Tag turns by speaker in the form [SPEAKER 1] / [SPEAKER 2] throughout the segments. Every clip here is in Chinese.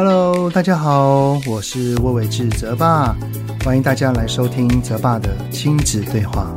[SPEAKER 1] Hello，大家好，我是魏伟志泽爸，欢迎大家来收听泽爸的亲子对话。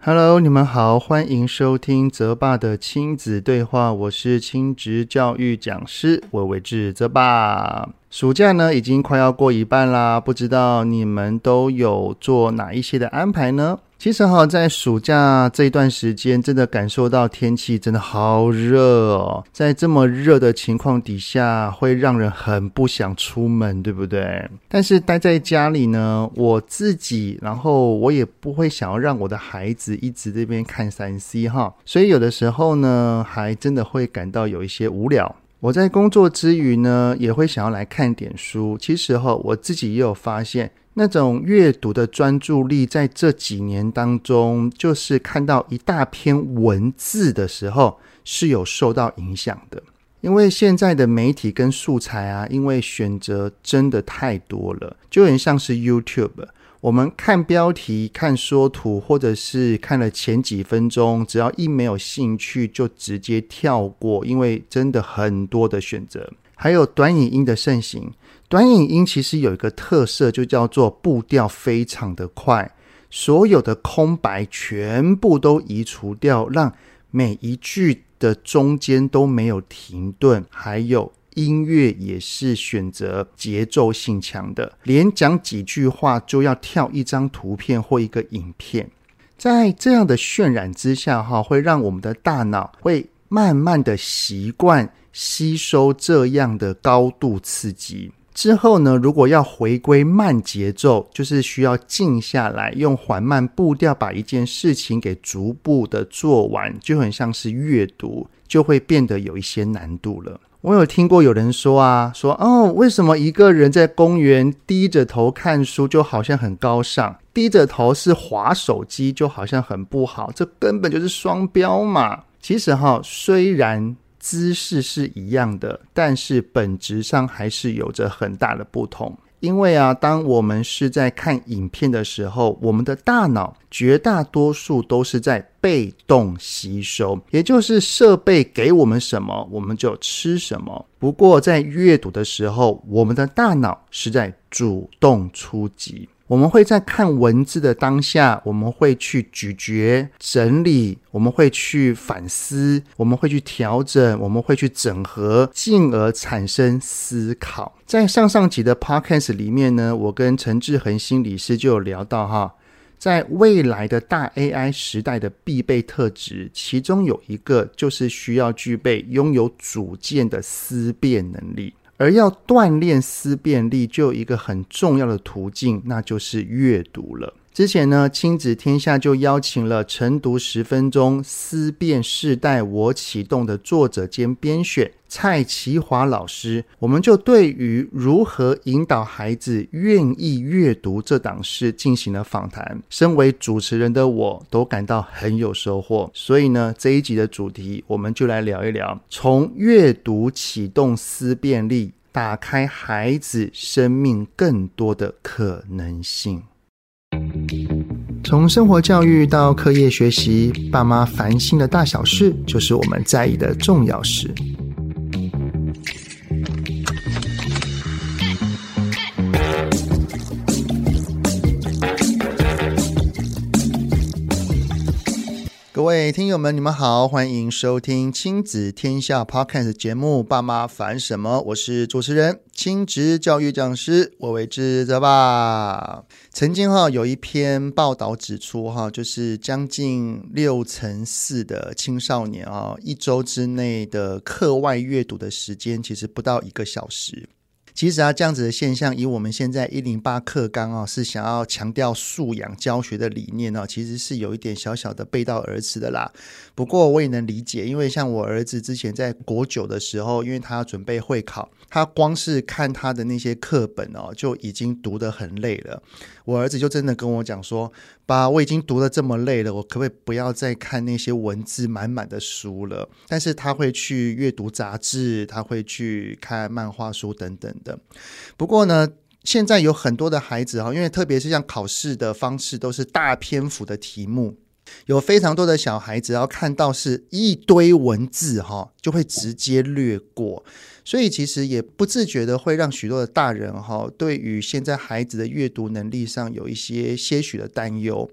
[SPEAKER 1] Hello，你们好，欢迎收听泽爸的亲子对话，我是亲职教育讲师魏伟志泽爸。暑假呢，已经快要过一半啦，不知道你们都有做哪一些的安排呢？其实哈，在暑假这一段时间，真的感受到天气真的好热哦。在这么热的情况底下，会让人很不想出门，对不对？但是待在家里呢，我自己，然后我也不会想要让我的孩子一直这边看三 C 哈，所以有的时候呢，还真的会感到有一些无聊。我在工作之余呢，也会想要来看点书。其实哈，我自己也有发现。那种阅读的专注力，在这几年当中，就是看到一大篇文字的时候，是有受到影响的。因为现在的媒体跟素材啊，因为选择真的太多了，就很像是 YouTube。我们看标题、看说图，或者是看了前几分钟，只要一没有兴趣，就直接跳过，因为真的很多的选择。还有短影音的盛行。短影音其实有一个特色，就叫做步调非常的快，所有的空白全部都移除掉，让每一句的中间都没有停顿，还有音乐也是选择节奏性强的，连讲几句话就要跳一张图片或一个影片，在这样的渲染之下，哈，会让我们的大脑会慢慢的习惯吸收这样的高度刺激。之后呢，如果要回归慢节奏，就是需要静下来，用缓慢步调把一件事情给逐步的做完，就很像是阅读，就会变得有一些难度了。我有听过有人说啊，说哦，为什么一个人在公园低着头看书就好像很高尚，低着头是滑手机就好像很不好？这根本就是双标嘛。其实哈，虽然。姿势是一样的，但是本质上还是有着很大的不同。因为啊，当我们是在看影片的时候，我们的大脑绝大多数都是在被动吸收，也就是设备给我们什么，我们就吃什么。不过在阅读的时候，我们的大脑是在主动出击。我们会在看文字的当下，我们会去咀嚼、整理，我们会去反思，我们会去调整，我们会去整合，进而产生思考。在上上集的 Podcast 里面呢，我跟陈志恒心理师就有聊到哈，在未来的大 AI 时代的必备特质，其中有一个就是需要具备拥有主见的思辨能力。而要锻炼思辨力，就有一个很重要的途径，那就是阅读了。之前呢，亲子天下就邀请了晨读十分钟思辨世代我启动的作者兼编选蔡其华老师，我们就对于如何引导孩子愿意阅读这档事进行了访谈。身为主持人的我都感到很有收获，所以呢，这一集的主题我们就来聊一聊，从阅读启动思辨力，打开孩子生命更多的可能性。从生活教育到课业学习，爸妈烦心的大小事，就是我们在意的重要事。各位听友们，你们好，欢迎收听亲子天下 Podcast 节目《爸妈烦什么》，我是主持人、亲职教育讲师魏玮志泽吧。曾经哈有一篇报道指出哈，就是将近六成四的青少年啊，一周之内的课外阅读的时间其实不到一个小时。其实啊，这样子的现象，以我们现在一零八课纲啊，是想要强调素养教学的理念呢，其实是有一点小小的背道而驰的啦。不过我也能理解，因为像我儿子之前在国九的时候，因为他要准备会考，他光是看他的那些课本哦，就已经读得很累了。我儿子就真的跟我讲说：“爸，我已经读的这么累了，我可不可以不要再看那些文字满满的书了？”但是他会去阅读杂志，他会去看漫画书等等的。不过呢，现在有很多的孩子哈，因为特别是像考试的方式都是大篇幅的题目。有非常多的小孩子要看到是一堆文字哈，就会直接略过。所以其实也不自觉的会让许多的大人哈，对于现在孩子的阅读能力上有一些些许的担忧。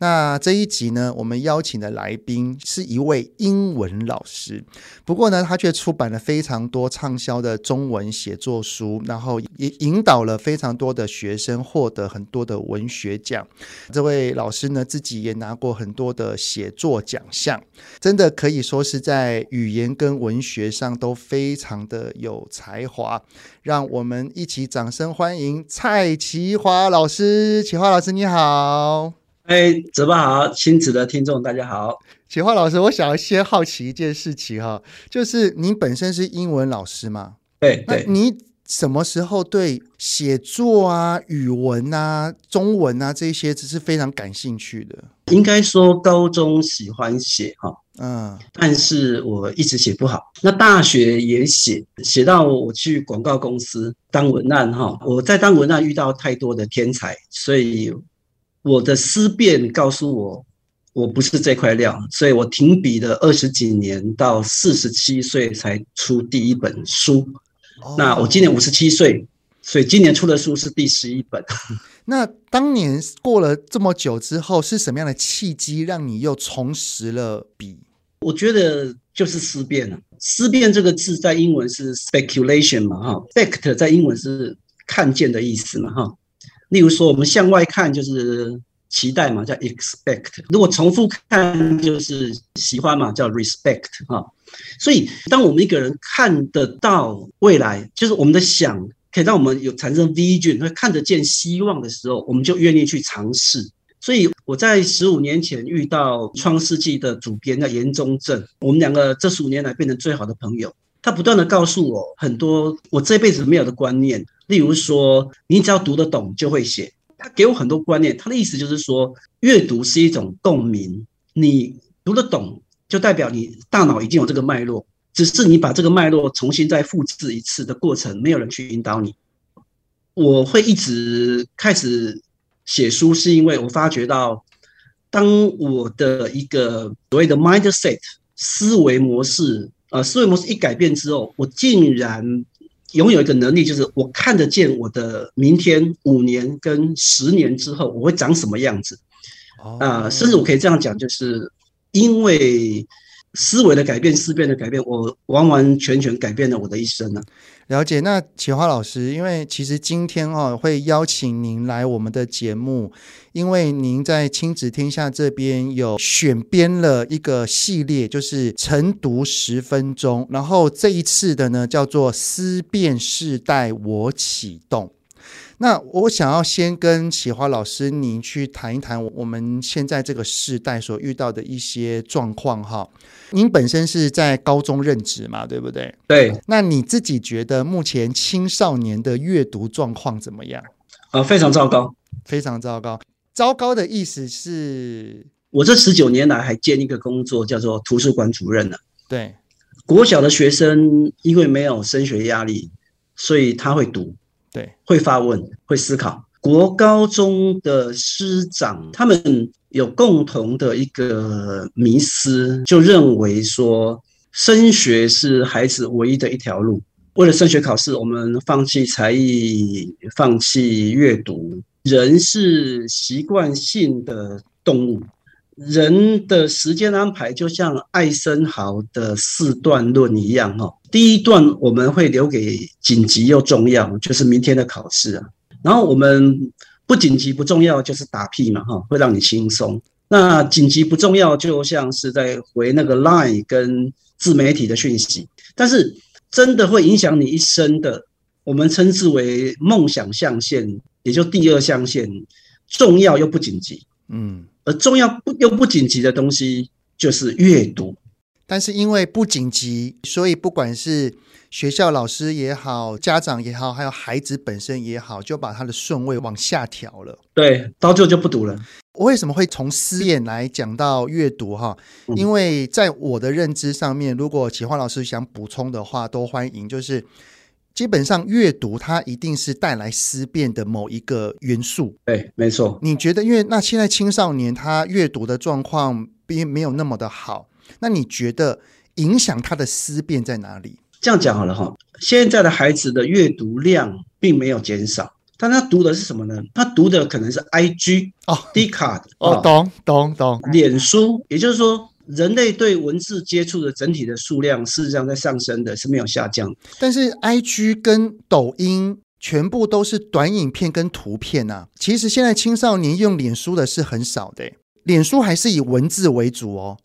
[SPEAKER 1] 那这一集呢，我们邀请的来宾是一位英文老师，不过呢，他却出版了非常多畅销的中文写作书，然后也引导了非常多的学生获得很多的文学奖。这位老师呢，自己也拿过很多的写作奖项，真的可以说是在语言跟文学上都非常的有才华。让我们一起掌声欢迎蔡淇华老师。淇华老师，你好。
[SPEAKER 2] 哎，泽爸好，亲子的听众大家好。
[SPEAKER 1] 启华老师，我想要先好奇一件事情哈，就是您本身是英文老师吗？
[SPEAKER 2] 对对。
[SPEAKER 1] 那你什么时候对写作啊、语文啊、中文啊这些只是非常感兴趣的？
[SPEAKER 2] 应该说高中喜欢写哈，嗯，但是我一直写不好。那大学也写，写到我去广告公司当文案哈。我在当文案遇到太多的天才，所以。我的思辨告诉我，我不是这块料，所以我停笔了二十几年，到四十七岁才出第一本书。Oh. 那我今年五十七岁，所以今年出的书是第十一本。
[SPEAKER 1] 那当年过了这么久之后，是什么样的契机让你又重拾了笔？
[SPEAKER 2] 我觉得就是思辨了。思辨这个字在英文是 speculation 嘛，哈，spect 在英文是看见的意思嘛，哈。例如说，我们向外看就是期待嘛，叫 expect；如果重复看就是喜欢嘛，叫 respect 哈。所以，当我们一个人看得到未来，就是我们的想可以让我们有产生 vision，会看得见希望的时候，我们就愿意去尝试。所以，我在十五年前遇到《创世纪》的主编叫严中正，我们两个这十五年来变成最好的朋友。他不断地告诉我很多我这辈子没有的观念。例如说，你只要读得懂就会写。他给我很多观念，他的意思就是说，阅读是一种共鸣。你读得懂，就代表你大脑已经有这个脉络，只是你把这个脉络重新再复制一次的过程，没有人去引导你。我会一直开始写书，是因为我发觉到，当我的一个所谓的 mindset 思维模式，呃，思维模式一改变之后，我竟然。拥有一个能力，就是我看得见我的明天、五年跟十年之后我会长什么样子啊、呃！甚至我可以这样讲，就是因为思维的改变、思辨的改变，我完完全全改变了我的一生呢。
[SPEAKER 1] 了解。那启华老师，因为其实今天哦会邀请您来我们的节目。因为您在亲子天下这边有选编了一个系列，就是晨读十分钟，然后这一次的呢叫做思辨世代我启动。那我想要先跟启华老师您去谈一谈我们现在这个时代所遇到的一些状况哈。您本身是在高中任职嘛，对不对？
[SPEAKER 2] 对。
[SPEAKER 1] 那你自己觉得目前青少年的阅读状况怎么样？
[SPEAKER 2] 啊，非常糟糕，
[SPEAKER 1] 非常糟糕。糟糕的意思是，
[SPEAKER 2] 我这十九年来还兼一个工作，叫做图书馆主任呢。
[SPEAKER 1] 对，
[SPEAKER 2] 国小的学生因为没有升学压力，所以他会读，
[SPEAKER 1] 对，
[SPEAKER 2] 会发问，会思考。国高中的师长，他们有共同的一个迷思，就认为说升学是孩子唯一的一条路。为了升学考试，我们放弃才艺，放弃阅读。人是习惯性的动物，人的时间安排就像艾森豪的四段论一样哈。第一段我们会留给紧急又重要，就是明天的考试啊。然后我们不紧急不重要，就是打屁嘛哈，会让你轻松。那紧急不重要，就像是在回那个 line 跟自媒体的讯息。但是真的会影响你一生的，我们称之为梦想象限。也就第二象限，重要又不紧急，嗯，而重要不又不紧急的东西就是阅读。
[SPEAKER 1] 但是因为不紧急，所以不管是学校老师也好，家长也好，还有孩子本身也好，就把他的顺位往下调了。
[SPEAKER 2] 对，到最后就不读了。
[SPEAKER 1] 我为什么会从思辨来讲到阅读？哈，因为在我的认知上面，如果启华老师想补充的话，都欢迎。就是。基本上阅读它一定是带来思辨的某一个元素。
[SPEAKER 2] 对，没错。
[SPEAKER 1] 你觉得，因为那现在青少年他阅读的状况并没有那么的好，那你觉得影响他的思辨在哪里？
[SPEAKER 2] 这样讲好了哈，现在的孩子的阅读量并没有减少，但他读的是什么呢？他读的可能是 IG 哦，Dcard
[SPEAKER 1] 哦，懂懂懂，
[SPEAKER 2] 脸书，也就是说。人类对文字接触的整体的数量，事实上在上升的，是没有下降。
[SPEAKER 1] 但是，IG 跟抖音全部都是短影片跟图片呐、啊。其实现在青少年用脸书的是很少的，脸书还是以文字为主哦。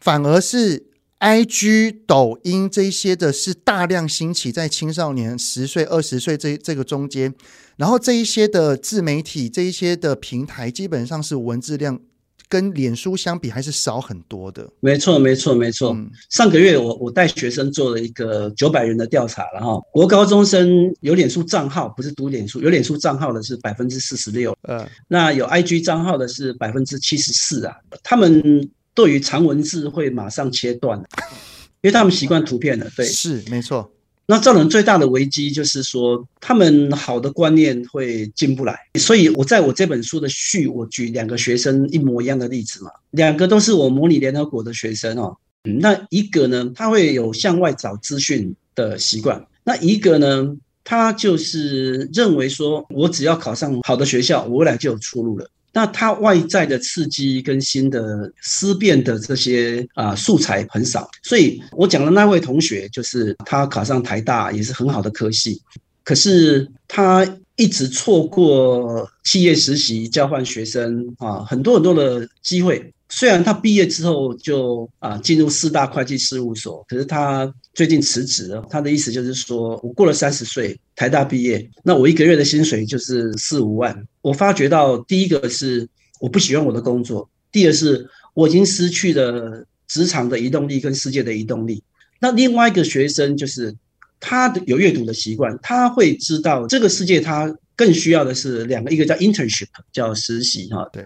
[SPEAKER 1] 反而是 IG、抖音这一些的是大量兴起在青少年十岁、二十岁这这个中间，然后这一些的自媒体、这一些的平台，基本上是文字量。跟脸书相比还是少很多的。
[SPEAKER 2] 没错，没错，没错。嗯、上个月我我带学生做了一个九百人的调查了哈，国高中生有脸书账号，不是读脸书，有脸书账号的是百分之四十六，嗯，那有 IG 账号的是百分之七十四啊。他们对于长文字会马上切断，因为他们习惯图片了。对，
[SPEAKER 1] 是没错。
[SPEAKER 2] 那造成最大的危机就是说，他们好的观念会进不来。所以我在我这本书的序，我举两个学生一模一样的例子嘛，两个都是我模拟联合国的学生哦。那一个呢，他会有向外找资讯的习惯；那一个呢，他就是认为说，我只要考上好的学校，我未来就有出路了。那他外在的刺激跟新的思辨的这些啊素材很少，所以我讲的那位同学就是他考上台大也是很好的科系，可是他一直错过企业实习、交换学生啊，很多很多的机会。虽然他毕业之后就啊进入四大会计事务所，可是他最近辞职了。他的意思就是说，我过了三十岁，台大毕业，那我一个月的薪水就是四五万。我发觉到，第一个是我不喜欢我的工作，第二是我已经失去了职场的移动力跟世界的移动力。那另外一个学生就是他的有阅读的习惯，他会知道这个世界他更需要的是两个，一个叫 internship，叫实习哈，对。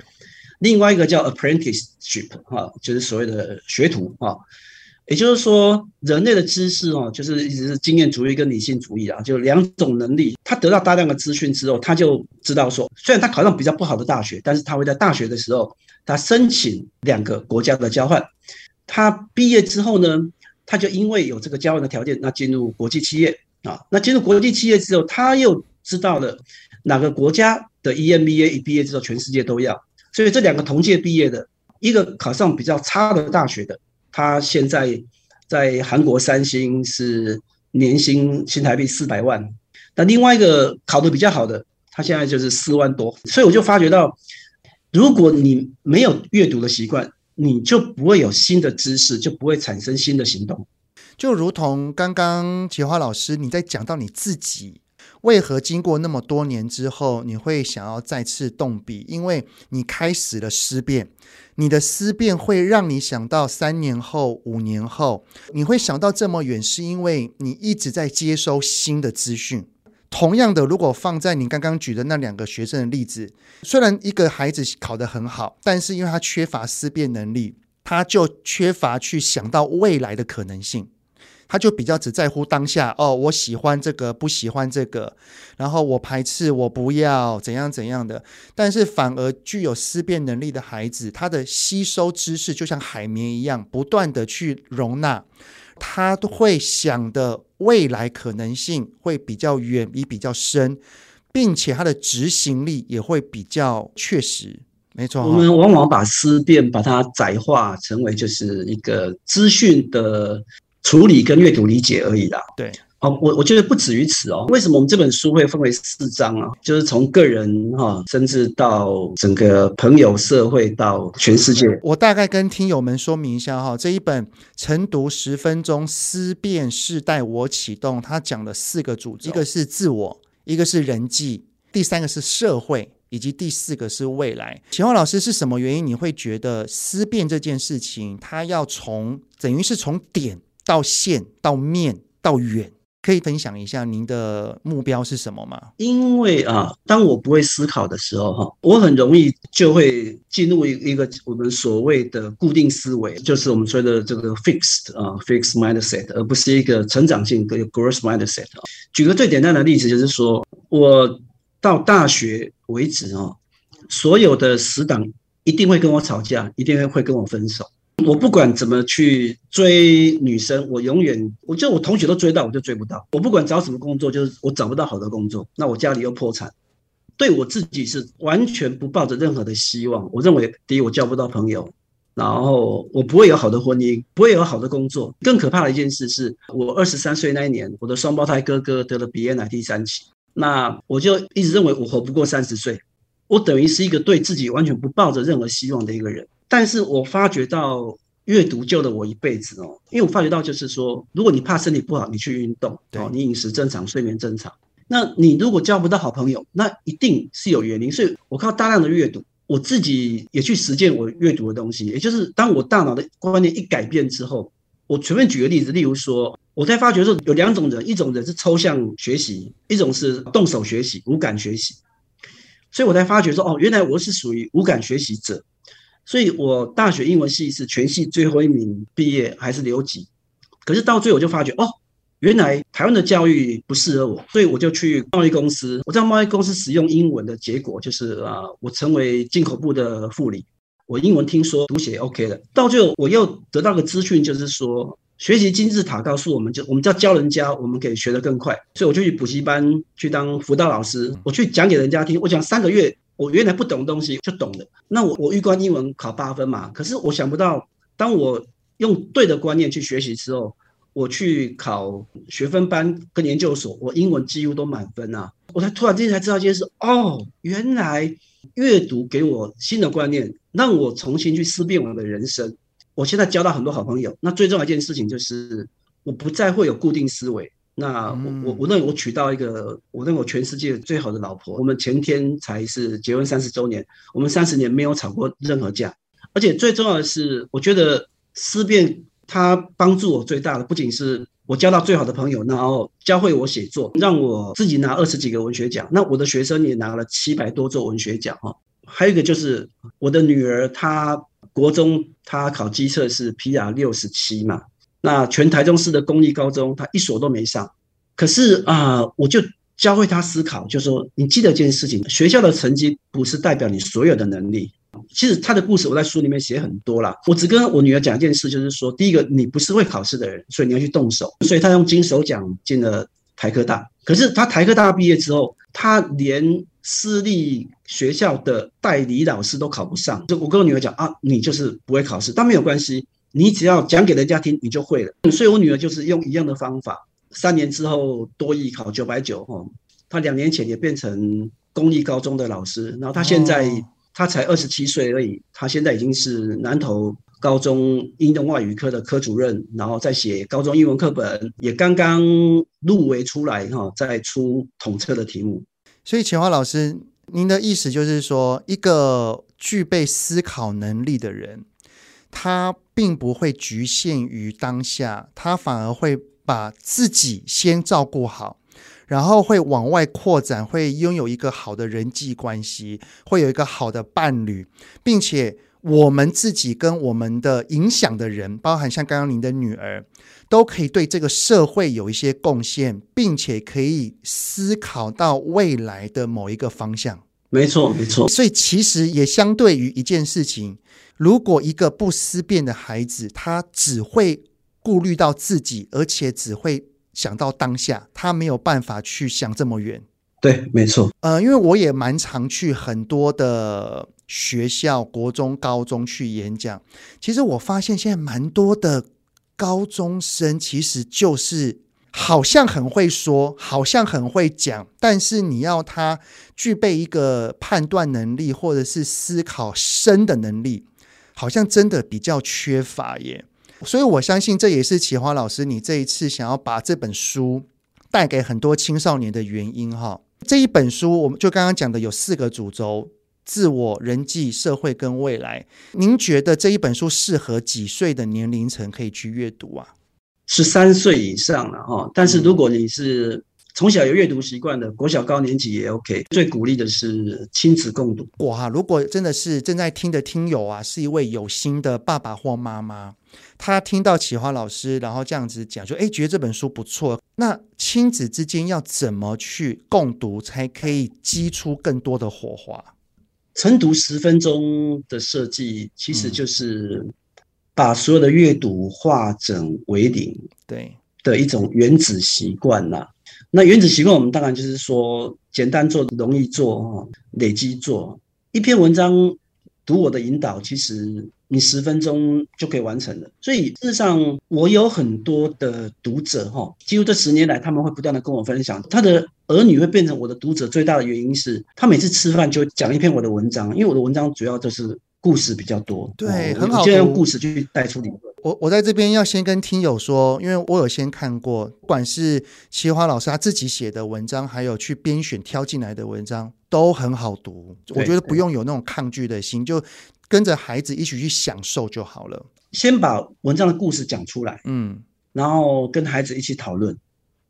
[SPEAKER 2] 另外一个叫 apprenticeship 哈，就是所谓的学徒哈，也就是说，人类的知识哦，就是一直是经验主义跟理性主义啊，就两种能力。他得到大量的资讯之后，他就知道说，虽然他考上比较不好的大学，但是他会在大学的时候，他申请两个国家的交换。他毕业之后呢，他就因为有这个交换的条件，那进入国际企业啊，那进入国际企业之后，他又知道了哪个国家的 EMBA 一毕业之后，全世界都要。所以这两个同届毕业的，一个考上比较差的大学的，他现在在韩国三星是年薪新台币四百万，那另外一个考得比较好的，他现在就是四万多。所以我就发觉到，如果你没有阅读的习惯，你就不会有新的知识，就不会产生新的行动。
[SPEAKER 1] 就如同刚刚洁华老师你在讲到你自己。为何经过那么多年之后，你会想要再次动笔？因为你开始了思辨，你的思辨会让你想到三年后、五年后，你会想到这么远，是因为你一直在接收新的资讯。同样的，如果放在你刚刚举的那两个学生的例子，虽然一个孩子考得很好，但是因为他缺乏思辨能力，他就缺乏去想到未来的可能性。他就比较只在乎当下哦，我喜欢这个，不喜欢这个，然后我排斥，我不要怎样怎样的。但是反而具有思辨能力的孩子，他的吸收知识就像海绵一样，不断的去容纳，他都会想的未来可能性会比较远，也比较深，并且他的执行力也会比较确实。没错，
[SPEAKER 2] 我们往往把思辨把它窄化成为就是一个资讯的。处理跟阅读理解而已啦。
[SPEAKER 1] 对，
[SPEAKER 2] 哦，我我觉得不止于此哦。为什么我们这本书会分为四章啊？就是从个人哈，甚至到整个朋友、社会到全世界。
[SPEAKER 1] 我大概跟听友们说明一下哈，这一本晨读十分钟思辨世代我启动，它讲了四个主题，一个是自我，一个是人际，第三个是社会，以及第四个是未来。洁华老师是什么原因你会觉得思辨这件事情，它要从等于是从点。到线到面到远，可以分享一下您的目标是什么吗？
[SPEAKER 2] 因为啊，当我不会思考的时候，哈，我很容易就会进入一一个我们所谓的固定思维，就是我们说的这个 fixed 啊，fixed mindset，而不是一个成长性的 growth mindset。举个最简单的例子，就是说我到大学为止啊，所有的死党一定会跟我吵架，一定会跟我分手。我不管怎么去追女生，我永远，我就我同学都追到，我就追不到。我不管找什么工作，就是我找不到好的工作，那我家里又破产，对我自己是完全不抱着任何的希望。我认为，第一，我交不到朋友，然后我不会有好的婚姻，不会有好的工作。更可怕的一件事是，我二十三岁那一年，我的双胞胎哥哥得了鼻咽癌第三期，那我就一直认为我活不过三十岁，我等于是一个对自己完全不抱着任何希望的一个人。但是我发觉到阅读救了我一辈子哦，因为我发觉到就是说，如果你怕身体不好，你去运动，哦，你饮食正常，睡眠正常，那你如果交不到好朋友，那一定是有原因。所以我靠大量的阅读，我自己也去实践我阅读的东西，也就是当我大脑的观念一改变之后，我随便举个例子，例如说，我在发觉说有两种人，一种人是抽象学习，一种是动手学习，无感学习。所以我才发觉说，哦，原来我是属于无感学习者。所以我大学英文系是全系最后一名毕业，还是留级。可是到最后我就发觉，哦，原来台湾的教育不适合我，所以我就去贸易公司。我在贸易公司使用英文的结果就是啊，我成为进口部的副理。我英文听说读写 OK 了。到最后我又得到个资讯，就是说学习金字塔告诉我们就我们叫教人家，我们可以学得更快。所以我就去补习班去当辅导老师，我去讲给人家听。我讲三个月。我原来不懂东西就懂了，那我我预关英文考八分嘛，可是我想不到，当我用对的观念去学习之后，我去考学分班跟研究所，我英文几乎都满分啊！我才突然之间才知道一件事，哦，原来阅读给我新的观念，让我重新去思辨我的人生。我现在交到很多好朋友，那最重要一件事情就是，我不再会有固定思维。那我我我认为我娶到一个我认为我全世界最好的老婆，我们前天才是结婚三十周年，我们三十年没有吵过任何架，而且最重要的是，我觉得思辨它帮助我最大的不仅是我交到最好的朋友，然后教会我写作，让我自己拿二十几个文学奖，那我的学生也拿了七百多座文学奖哈，还有一个就是我的女儿她国中他考基测是 PR 六十七嘛。那全台中市的公立高中，他一所都没上。可是啊、我就教会他思考，就说你记得一件事情：学校的成绩不是代表你所有的能力。其实他的故事我在书里面写很多啦。我只跟我女儿讲一件事，就是说，第一个，你不是会考试的人，所以你要去动手。所以他用金手奖进了台科大。可是他台科大毕业之后，他连私立学校的代理老师都考不上。就我跟我女儿讲啊，你就是不会考试，但没有关系。你只要讲给人家听，你就会了。所以我女儿就是用一样的方法，三年之后多益考九百九，哈，她两年前也变成公立高中的老师，然后她现在他才二十七岁而已，他现在已经是南投高中应用外语科的科主任，然后在写高中英文课本，也刚刚入围出来，哈，在出统测的题目。
[SPEAKER 1] 所以钱华老师，您的意思就是说，一个具备思考能力的人。他并不会局限于当下，他反而会把自己先照顾好，然后会往外扩展，会拥有一个好的人际关系，会有一个好的伴侣，并且我们自己跟我们的影响的人，包含像刚刚您的女儿，都可以对这个社会有一些贡献，并且可以思考到未来的某一个方向。
[SPEAKER 2] 没错，没错。
[SPEAKER 1] 所以其实也相对于一件事情。如果一个不思辨的孩子，他只会顾虑到自己，而且只会想到当下，他没有办法去想这么远。
[SPEAKER 2] 对，没错。
[SPEAKER 1] 呃，因为我也蛮常去很多的学校，国中、高中去演讲。其实我发现现在蛮多的高中生，其实就是好像很会说，好像很会讲，但是你要他具备一个判断能力，或者是思考深的能力。好像真的比较缺乏耶，所以我相信这也是启华老师你这一次想要把这本书带给很多青少年的原因哈。这一本书，我们就刚刚讲的有四个主轴：自我、人际、社会跟未来。您觉得这一本书适合几岁的年龄层可以去阅读啊？
[SPEAKER 2] 十三岁以上了哈。但是如果你是从小有阅读习惯的，国小高年级也 OK。最鼓励的是亲子共读。
[SPEAKER 1] 哇，如果真的是正在听的听友啊，是一位有心的爸爸或妈妈，他听到启华老师然后这样子讲，说哎，觉得这本书不错。那亲子之间要怎么去共读，才可以激出更多的火花？
[SPEAKER 2] 晨读十分钟的设计，其实就是把所有的阅读化整为零，对的一种原子习惯啦。那原子习惯，我们当然就是说，简单做，容易做，哈，累积做。一篇文章，读我的引导，其实你十分钟就可以完成了。所以事实上，我有很多的读者，哈，几乎这十年来，他们会不断的跟我分享，他的儿女会变成我的读者，最大的原因是他每次吃饭就讲一篇我的文章，因为我的文章主要就是。故事比较多，
[SPEAKER 1] 对，很好。
[SPEAKER 2] 就用故事去带出理论。
[SPEAKER 1] 我我在这边要先跟听友说，因为我有先看过，不管是齐华老师他自己写的文章，还有去编选挑进来的文章，都很好读。我觉得不用有那种抗拒的心，就跟着孩子一起去享受就好了。
[SPEAKER 2] 先把文章的故事讲出来，嗯，然后跟孩子一起讨论。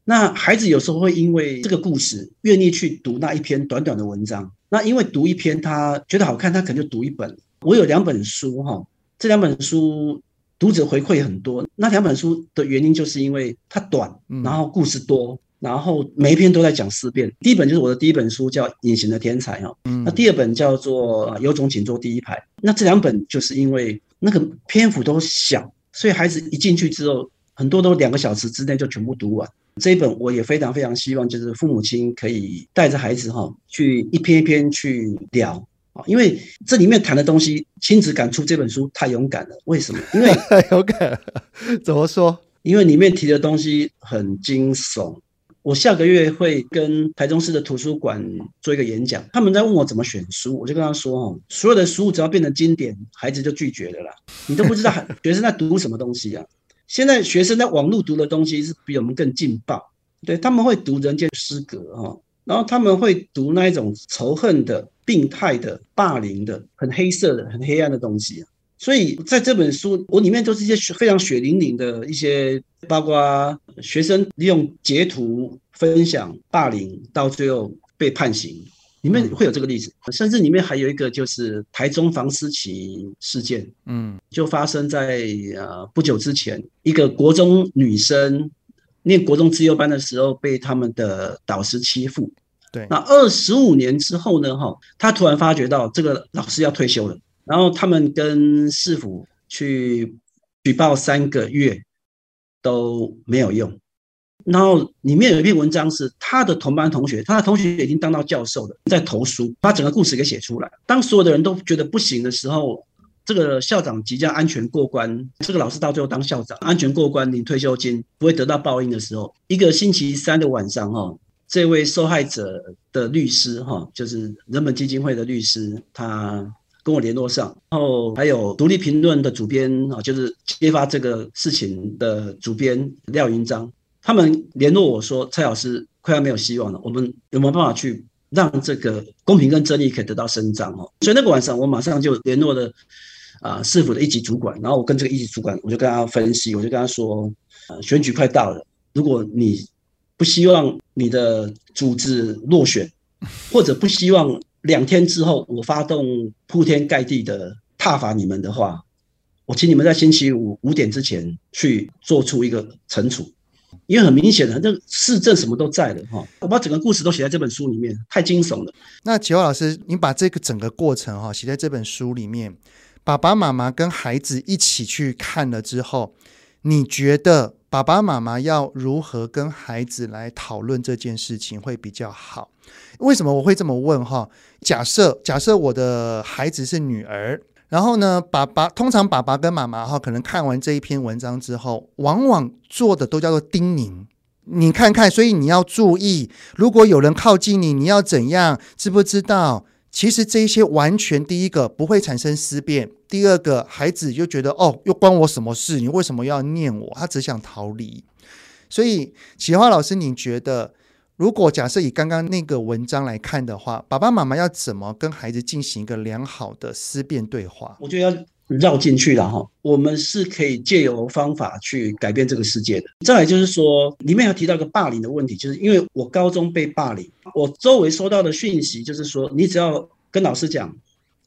[SPEAKER 2] 那孩子有时候会因为这个故事，愿意去读那一篇短短的文章。那因为读一篇他觉得好看，他可能就读一本。我有两本书哈，这两本书读者回馈很多。那两本书的原因就是因为它短，然后故事多，然后每一篇都在讲思辨。第一本就是我的第一本书，叫《隐形的天才》哈。那第二本叫做《有种请坐第一排》。那这两本就是因为那个篇幅都小，所以孩子一进去之后，很多都两个小时之内就全部读完。这一本我也非常非常希望，就是父母亲可以带着孩子哈，去一篇一篇去聊。因为这里面谈的东西，亲子感触这本书太勇敢了。为什么？因为
[SPEAKER 1] 勇敢，怎么说？
[SPEAKER 2] 因为里面提的东西很惊悚。我下个月会跟台中市的图书馆做一个演讲，他们在问我怎么选书，我就跟他说：哦，所有的书只要变成经典，孩子就拒绝了啦。你都不知道 学生在读什么东西啊？现在学生在网络读的东西是比我们更劲爆，对，他们会读人间失格哈。然后他们会读那一种仇恨的、病态的、霸凌的、很黑色的、很黑暗的东西。所以在这本书，我里面都是一些非常血淋淋的一些，包括学生利用截图分享霸凌，到最后被判刑，里面会有这个例子。甚至里面还有一个就是台中房思琪事件，嗯，就发生在呃不久之前，一个国中女生。念国中资优班的时候，被他们的导师欺
[SPEAKER 1] 负。
[SPEAKER 2] 那二十五年之后呢？哈，他突然发觉到这个老师要退休了，然后他们跟市府去举报三个月都没有用。然后里面有一篇文章是他的同班同学，他的同学已经当到教授了，在投书，把整个故事给写出来。当所有的人都觉得不行的时候。这个校长即将安全过关，这个老师到最后当校长，安全过关领退休金，不会得到报应的时候，一个星期三的晚上，哈，这位受害者的律师，哈，就是人本基金会的律师，他跟我联络上，然后还有独立评论的主编，啊，就是揭发这个事情的主编廖云章，他们联络我说，蔡老师快要没有希望了，我们有没有办法去让这个公平跟正义可以得到伸张？哦，所以那个晚上我马上就联络了。啊，市府的一级主管，然后我跟这个一级主管，我就跟他分析，我就跟他说，呃，选举快到了，如果你不希望你的组织落选，或者不希望两天之后我发动铺天盖地的挞伐你们的话，我请你们在星期五五点之前去做出一个惩处，因为很明显的，这市政什么都在的哈，我把整个故事都写在这本书里面，太惊悚了。
[SPEAKER 1] 那启华老师，你把这个整个过程哈写在这本书里面。爸爸妈妈跟孩子一起去看了之后，你觉得爸爸妈妈要如何跟孩子来讨论这件事情会比较好？为什么我会这么问？哈，假设假设我的孩子是女儿，然后呢，爸爸通常爸爸跟妈妈哈，可能看完这一篇文章之后，往往做的都叫做叮咛，你看看，所以你要注意，如果有人靠近你，你要怎样？知不知道？其实这些完全第一个不会产生思辨，第二个孩子就觉得哦，又关我什么事？你为什么要念我？他只想逃离。所以启华老师，你觉得如果假设以刚刚那个文章来看的话，爸爸妈妈要怎么跟孩子进行一个良好的思辨对话？
[SPEAKER 2] 我觉得要绕进去了哈。我们是可以借由方法去改变这个世界的。再来就是说，里面有提到一个霸凌的问题，就是因为我高中被霸凌，我周围收到的讯息就是说，你只要跟老师讲，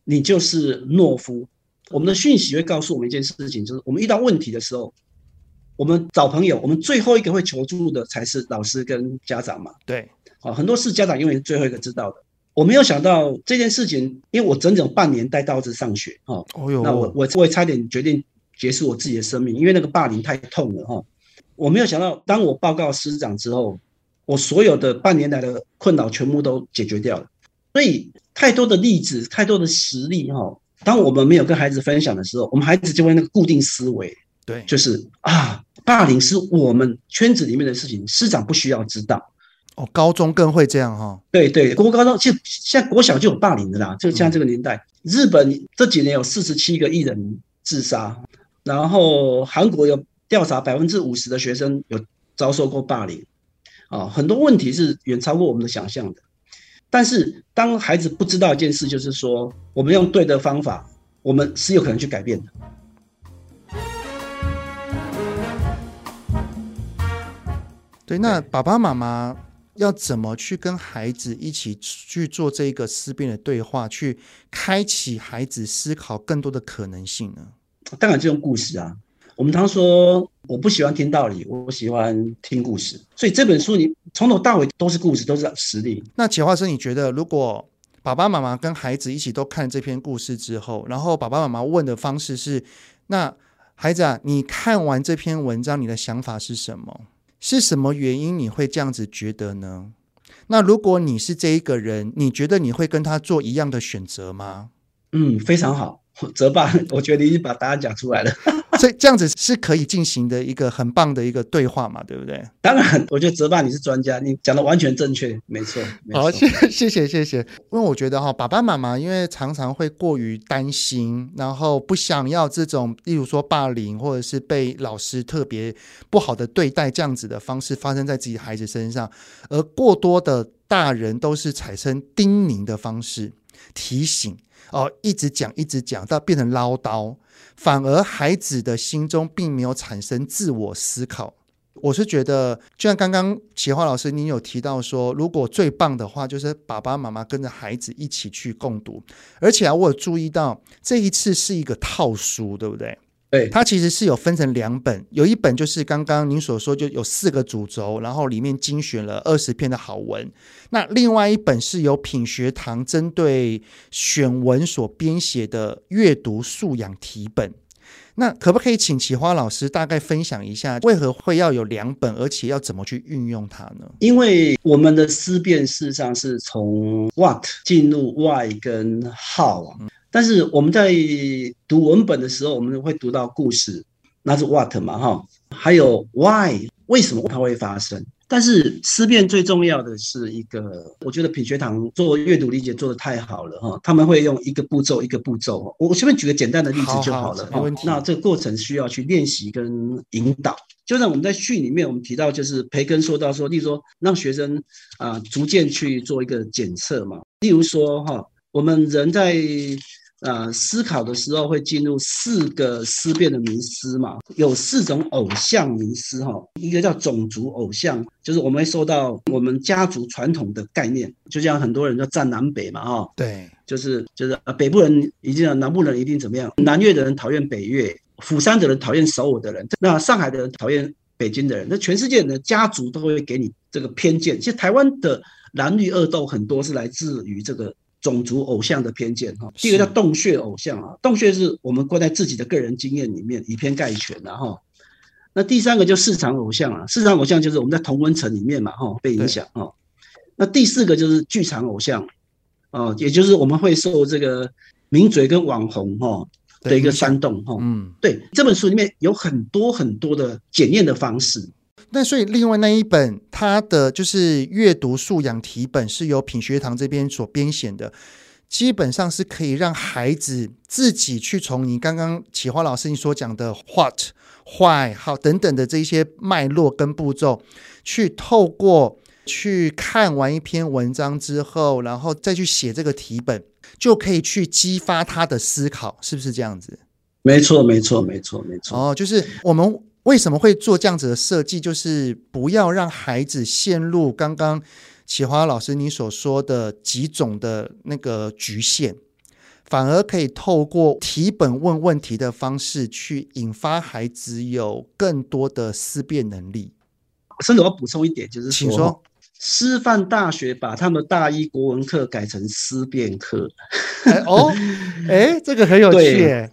[SPEAKER 2] 你就是懦夫。我们的讯息会告诉我们一件事情，就是我们遇到问题的时候，我们找朋友，我们最后一个会求助的才是老师跟家长嘛。
[SPEAKER 1] 对，
[SPEAKER 2] 啊，很多事家长永远是最后一个知道的。我没有想到这件事情，因为我整整半年带刀子上学，哈，哦哟，那我我我也差点决定结束我自己的生命，因为那个霸凌太痛了，哈。我没有想到，当我报告师长之后，我所有的半年来的困扰全部都解决掉了。所以，太多的例子，太多的实例，哈。当我们没有跟孩子分享的时候，我们孩子就会那个固定思维，
[SPEAKER 1] 对，
[SPEAKER 2] 就是啊，霸凌是我们圈子里面的事情，师长不需要知道。
[SPEAKER 1] 哦，高中更会这样哈、哦？
[SPEAKER 2] 对对，国高中其实现在国小就有霸凌的啦，就像这个年代，嗯、日本这几年有四十七个艺人自杀，然后韩国有调查百分之五十的学生有遭受过霸凌，啊，很多问题是远超过我们的想象的。但是，当孩子不知道一件事，就是说，我们用对的方法，我们是有可能去改变的。
[SPEAKER 1] 对，那爸爸妈妈要怎么去跟孩子一起去做这个思辨的对话，去开启孩子思考更多的可能性呢？
[SPEAKER 2] 当然，这种故事啊。我们常说，我不喜欢听道理，我喜欢听故事。所以这本书你从头到尾都是故事，都是实例。
[SPEAKER 1] 那简华生，你觉得如果爸爸妈妈跟孩子一起都看这篇故事之后，然后爸爸妈妈问的方式是：那孩子啊，你看完这篇文章，你的想法是什么？是什么原因你会这样子觉得呢？那如果你是这一个人，你觉得你会跟他做一样的选择吗？
[SPEAKER 2] 嗯，非常好。泽爸，我觉得你已经把答案讲出来了，
[SPEAKER 1] 所以这样子是可以进行的一个很棒的一个对话嘛，对不对？
[SPEAKER 2] 当然，我觉得泽爸你是专家，你讲的完全正确，没错。没错。
[SPEAKER 1] 好，谢谢谢谢谢，因为我觉得哈，爸爸妈妈因为常常会过于担心，然后不想要这种，例如说霸凌或者是被老师特别不好的对待这样子的方式发生在自己孩子身上，而过多的大人都是产生叮咛的方式提醒。哦，一直讲，一直讲，到变成唠叨，反而孩子的心中并没有产生自我思考。我是觉得，就像刚刚启华老师您有提到说，如果最棒的话，就是爸爸妈妈跟着孩子一起去共读，而且啊，我有注意到这一次是一个套书，对不对？
[SPEAKER 2] 对，
[SPEAKER 1] 它其实是有分成两本，有一本就是刚刚您所说，就有四个主轴，然后里面精选了二十篇的好文。那另外一本是由品学堂针对选文所编写的阅读素养题本。那可不可以请奇花老师大概分享一下，为何会要有两本，而且要怎么去运用它呢？
[SPEAKER 2] 因为我们的思辨事实上是从 what 进入 why 跟 how 啊。但是我们在读文本的时候，我们会读到故事，那是 what 嘛，哈，还有 why，为什么它会发生？但是思辨最重要的是一个，我觉得品学堂做阅读理解做得太好了，哈，他们会用一个步骤一个步骤，我随便举个简单的例子就好了，哈。那这个过程需要去练习跟引导。就像我们在序里面我们提到，就是培根说到说，例如说让学生啊、呃、逐渐去做一个检测嘛，例如说哈，我们人在呃，思考的时候会进入四个思辨的迷思嘛，有四种偶像迷思哈，一个叫种族偶像，就是我们会受到我们家族传统的概念，就像很多人叫战南北嘛哈，
[SPEAKER 1] 对，
[SPEAKER 2] 就是就是呃北部人一定要南部人一定怎么样，南越的人讨厌北越，釜山的人讨厌首尔的人，那上海的人讨厌北京的人，那全世界的家族都会给你这个偏见。其实台湾的蓝绿恶斗很多是来自于这个。种族偶像的偏见哈，第一个叫洞穴偶像啊，洞穴是我们关在自己的个人经验里面以偏概全的哈，那第三个就市场偶像啊，市场偶像就是我们在同温层里面嘛哈被影响哈。那第四个就是剧场偶像哦，也就是我们会受这个名嘴跟网红哈的一个煽动哈。嗯，对，这本书里面有很多很多的检验的方式。
[SPEAKER 1] 那所以，另外那一本，它的就是阅读素养题本，是由品学堂这边所编写的，基本上是可以让孩子自己去从你刚刚启华老师你所讲的 what、why、how 等等的这些脉络跟步骤，去透过去看完一篇文章之后，然后再去写这个题本，就可以去激发他的思考，是不是这样子？
[SPEAKER 2] 没错，没错，没错，没错。
[SPEAKER 1] 哦，就是我们为什么会做这样子的设计，就是不要让孩子陷入刚刚启华老师你所说的几种的那个局限。反而可以透过题本问问题的方式，去引发孩子有更多的思辨能力。
[SPEAKER 2] 甚至我要补充一点，就是
[SPEAKER 1] 说，请说，
[SPEAKER 2] 师范大学把他们大一国文课改成思辨课。
[SPEAKER 1] 哎哦，哎，这个很有趣耶。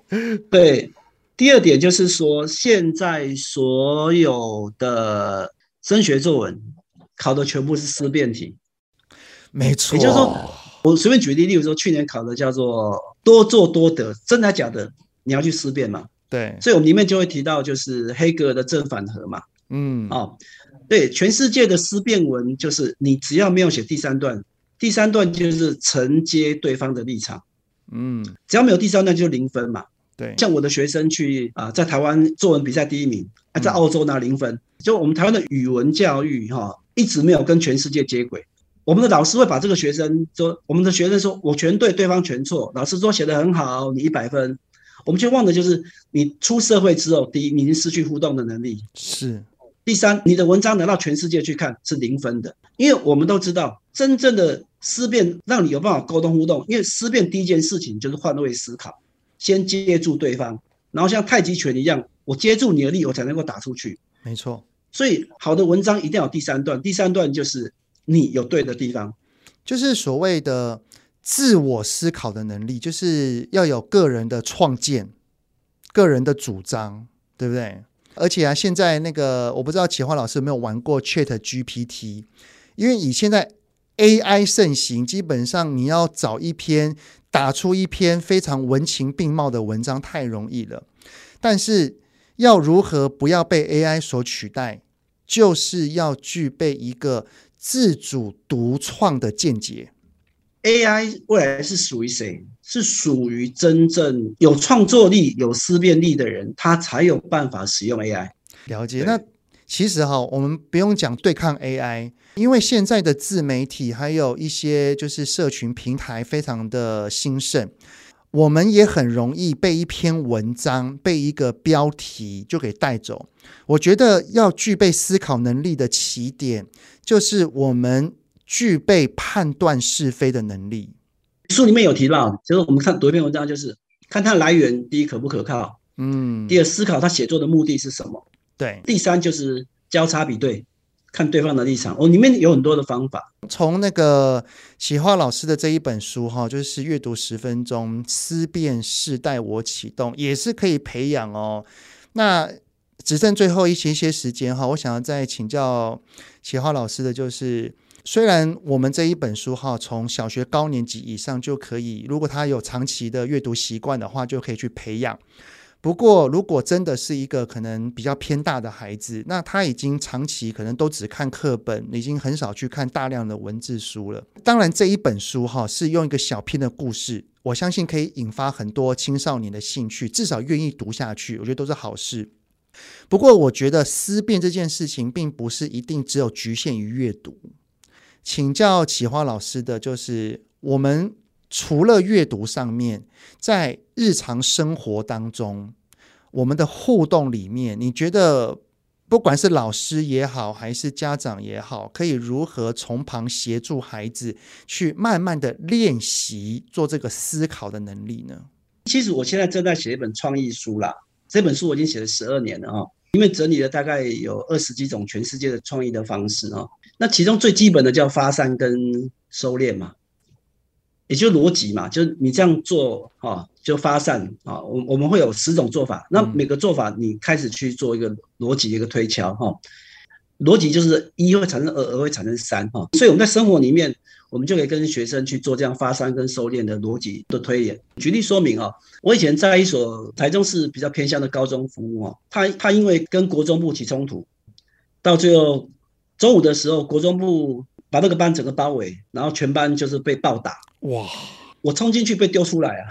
[SPEAKER 2] 对。对，第二点就是说，现在所有的升学作文考的全部是思辨题。
[SPEAKER 1] 没错。
[SPEAKER 2] 也就是说。我随便举例，例如说去年考的叫做“多做多得”，真的假的？你要去思辨嘛？
[SPEAKER 1] 对，
[SPEAKER 2] 所以我们里面就会提到，就是黑格尔的正反合嘛。嗯，哦，对，全世界的思辨文就是你只要没有写第三段，第三段就是承接对方的立场。嗯，只要没有第三段就零分嘛。
[SPEAKER 1] 对，
[SPEAKER 2] 像我的学生去啊、呃，在台湾作文比赛第一名，啊，在澳洲拿零分，嗯、就我们台湾的语文教育哈、哦，一直没有跟全世界接轨。我们的老师会把这个学生说，我们的学生说我全对，对方全错。老师说写得很好，你一百分。我们却忘的就是你出社会之后，第一，你已经失去互动的能力；
[SPEAKER 1] 是
[SPEAKER 2] 第三，你的文章拿到全世界去看是零分的。因为我们都知道，真正的思辨让你有办法沟通互动。因为思辨第一件事情就是换位思考，先接住对方，然后像太极拳一样，我接住你的力，我才能够打出去。
[SPEAKER 1] 没错。
[SPEAKER 2] 所以好的文章一定要有第三段，第三段就是。你有对的地方，
[SPEAKER 1] 就是所谓的自我思考的能力，就是要有个人的创建、个人的主张，对不对？而且啊，现在那个我不知道启华老师有没有玩过 Chat GPT，因为以现在 AI 盛行，基本上你要找一篇打出一篇非常文情并茂的文章太容易了，但是要如何不要被 AI 所取代，就是要具备一个。自主独创的见解
[SPEAKER 2] ，AI 未来是属于谁？是属于真正有创作力、有思辨力的人，他才有办法使用 AI。
[SPEAKER 1] 了解。那其实哈，我们不用讲对抗 AI，因为现在的自媒体还有一些就是社群平台非常的兴盛。我们也很容易被一篇文章、被一个标题就给带走。我觉得要具备思考能力的起点，就是我们具备判断是非的能力。
[SPEAKER 2] 书里面有提到，就是我们看读一篇文章，就是看它来源，第一可不可靠，嗯，第二思考他写作的目的是什么，
[SPEAKER 1] 对，
[SPEAKER 2] 第三就是交叉比对。看对方的立场，哦，里面有很多的方法。
[SPEAKER 1] 从那个启化老师的这一本书哈，就是阅读十分钟，思辨世代我启动，也是可以培养哦。那只剩最后一些些时间哈，我想要再请教启化老师的就是，虽然我们这一本书哈，从小学高年级以上就可以，如果他有长期的阅读习惯的话，就可以去培养。不过，如果真的是一个可能比较偏大的孩子，那他已经长期可能都只看课本，已经很少去看大量的文字书了。当然，这一本书哈是用一个小篇的故事，我相信可以引发很多青少年的兴趣，至少愿意读下去，我觉得都是好事。不过，我觉得思辨这件事情并不是一定只有局限于阅读。请教启华老师的就是我们。除了阅读上面，在日常生活当中，我们的互动里面，你觉得不管是老师也好，还是家长也好，可以如何从旁协助孩子去慢慢的练习做这个思考的能力呢？
[SPEAKER 2] 其实我现在正在写一本创意书啦，这本书我已经写了十二年了哈，因为整理了大概有二十几种全世界的创意的方式哈，那其中最基本的叫发散跟收敛嘛。也就逻辑嘛，就是你这样做哈，就发散啊。我我们会有十种做法，那每个做法你开始去做一个逻辑一个推敲哈。逻辑就是一会产生二，二会产生三哈。所以我们在生活里面，我们就可以跟学生去做这样发散跟收敛的逻辑的推演。举例说明啊，我以前在一所台中市比较偏向的高中服务啊，他他因为跟国中部起冲突，到最后中午的时候，国中部。把那个班整个包围，然后全班就是被暴打。哇！我冲进去被丢出来啊，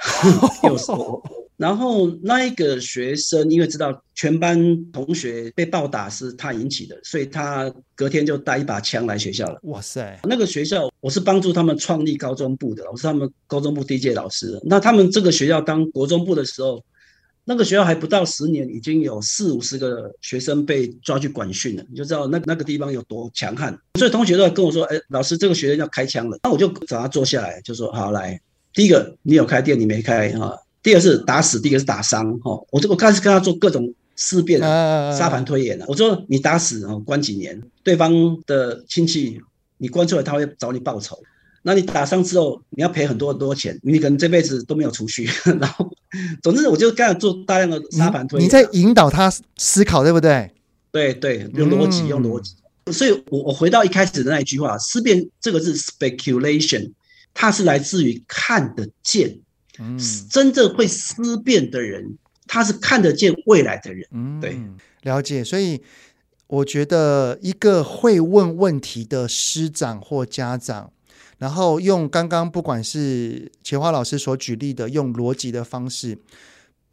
[SPEAKER 2] 又是我。然后那一个学生因为知道全班同学被暴打是他引起的，所以他隔天就带一把枪来学校了。哇塞！那个学校我是帮助他们创立高中部的，我是他们高中部第一届老师。那他们这个学校当国中部的时候，那个学校还不到十年，已经有四五十个学生被抓去管训了，你就知道那那个地方有多强悍。所以同学都跟我说：“哎，老师，这个学生要开枪了。”那我就找他坐下来，就说：“好，来，第一个你有开店，你没开哈。第二是打死，第一个是打伤哈。我这我开始跟他做各种思辨、沙盘推演了。我说你打死哦，关几年？对方的亲戚你关出来，他会找你报仇。”那你打伤之后，你要赔很多很多钱，你可能这辈子都没有储蓄。然后，总之，我就开始做大量的沙盘推演。
[SPEAKER 1] 你在引导他思考，对不对？
[SPEAKER 2] 对对，用逻辑，用逻辑。嗯、所以我我回到一开始的那一句话，思辨这个字 speculation，它是来自于看得见。嗯，真正会思辨的人，他是看得见未来的人。嗯，对，
[SPEAKER 1] 了解。所以我觉得一个会问问题的师长或家长。然后用刚刚不管是启华老师所举例的用逻辑的方式，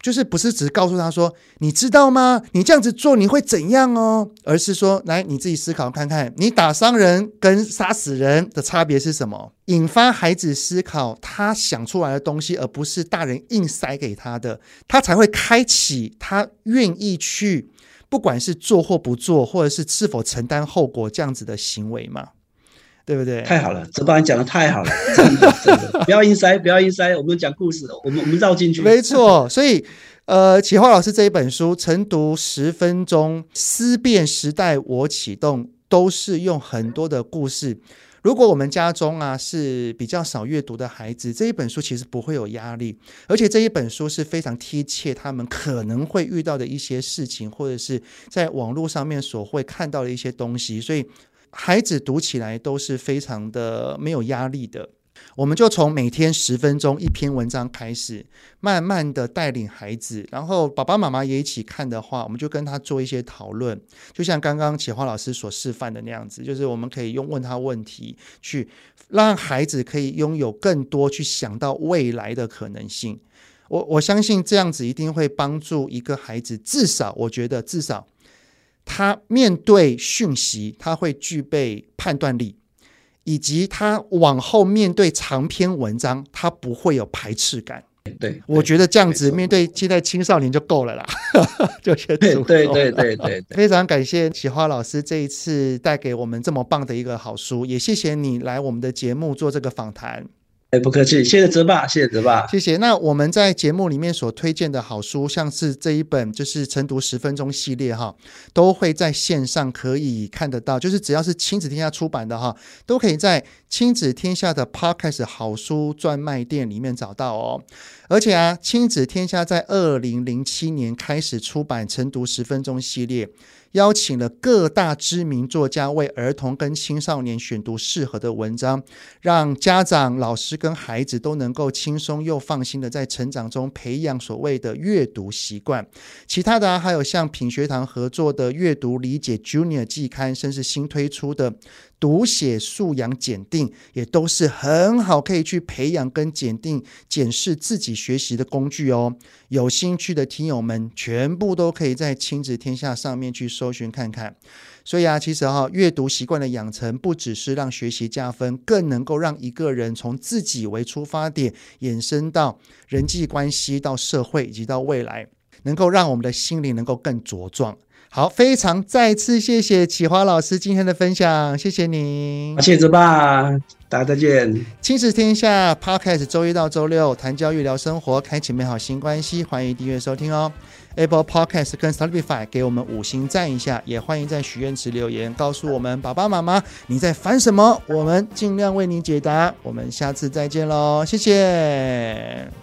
[SPEAKER 1] 就是不是只告诉他说，你知道吗？你这样子做你会怎样哦？而是说，来你自己思考看看，你打伤人跟杀死人的差别是什么？引发孩子思考，他想出来的东西，而不是大人硬塞给他的，他才会开启他愿意去，不管是做或不做，或者是是否承担后果这样子的行为嘛。对不对？
[SPEAKER 2] 太好了，这帮人讲的太好了，真的真的，不要硬塞，不要硬塞，我们讲故事，我们我们绕进去。
[SPEAKER 1] 没错，所以呃，启华老师这一本书《晨读十分钟思辨时代我启动》，都是用很多的故事。如果我们家中啊是比较少阅读的孩子，这一本书其实不会有压力，而且这一本书是非常贴切他们可能会遇到的一些事情，或者是在网络上面所会看到的一些东西，所以。孩子读起来都是非常的没有压力的。我们就从每天十分钟一篇文章开始，慢慢的带领孩子，然后爸爸妈妈也一起看的话，我们就跟他做一些讨论。就像刚刚启华老师所示范的那样子，就是我们可以用问他问题，去让孩子可以拥有更多去想到未来的可能性。我我相信这样子一定会帮助一个孩子，至少我觉得至少。他面对讯息，他会具备判断力，以及他往后面对长篇文章，他不会有排斥感。
[SPEAKER 2] 对，
[SPEAKER 1] 我觉得这样子面对现在青少年就够了啦，就先
[SPEAKER 2] 对对对对对，
[SPEAKER 1] 非常感谢启华老师这一次带给我们这么棒的一个好书，也谢谢你来我们的节目做这个访谈。
[SPEAKER 2] 哎，不客气，谢谢泽爸，谢谢泽爸，
[SPEAKER 1] 谢谢。那我们在节目里面所推荐的好书，像是这一本就是晨读十分钟系列哈，都会在线上可以看得到，就是只要是亲子天下出版的哈，都可以在亲子天下的 Podcast 好书专卖店里面找到哦。而且啊，亲子天下在二零零七年开始出版晨读十分钟系列。邀请了各大知名作家为儿童跟青少年选读适合的文章，让家长、老师跟孩子都能够轻松又放心的在成长中培养所谓的阅读习惯。其他的，还有像品学堂合作的阅读理解 Junior 季刊，甚至新推出的。读写素养检定也都是很好，可以去培养跟检定、检视自己学习的工具哦。有兴趣的听友们，全部都可以在亲子天下上面去搜寻看看。所以啊，其实哈、阅读习惯的养成，不只是让学习加分，更能够让一个人从自己为出发点，延伸到人际关系、到社会以及到未来，能够让我们的心灵能够更茁壮。好，非常再次谢谢启华老师今天的分享，谢谢您，
[SPEAKER 2] 谢谢泽爸，大家再见。
[SPEAKER 1] 亲子天下 Podcast 周一到周六谈教育聊生活，开启美好新关系，欢迎订阅收听哦。Apple Podcast 跟 Spotify 给我们五星赞一下，也欢迎在许愿池留言告诉我们爸爸妈妈你在烦什么，我们尽量为你解答。我们下次再见喽，谢谢。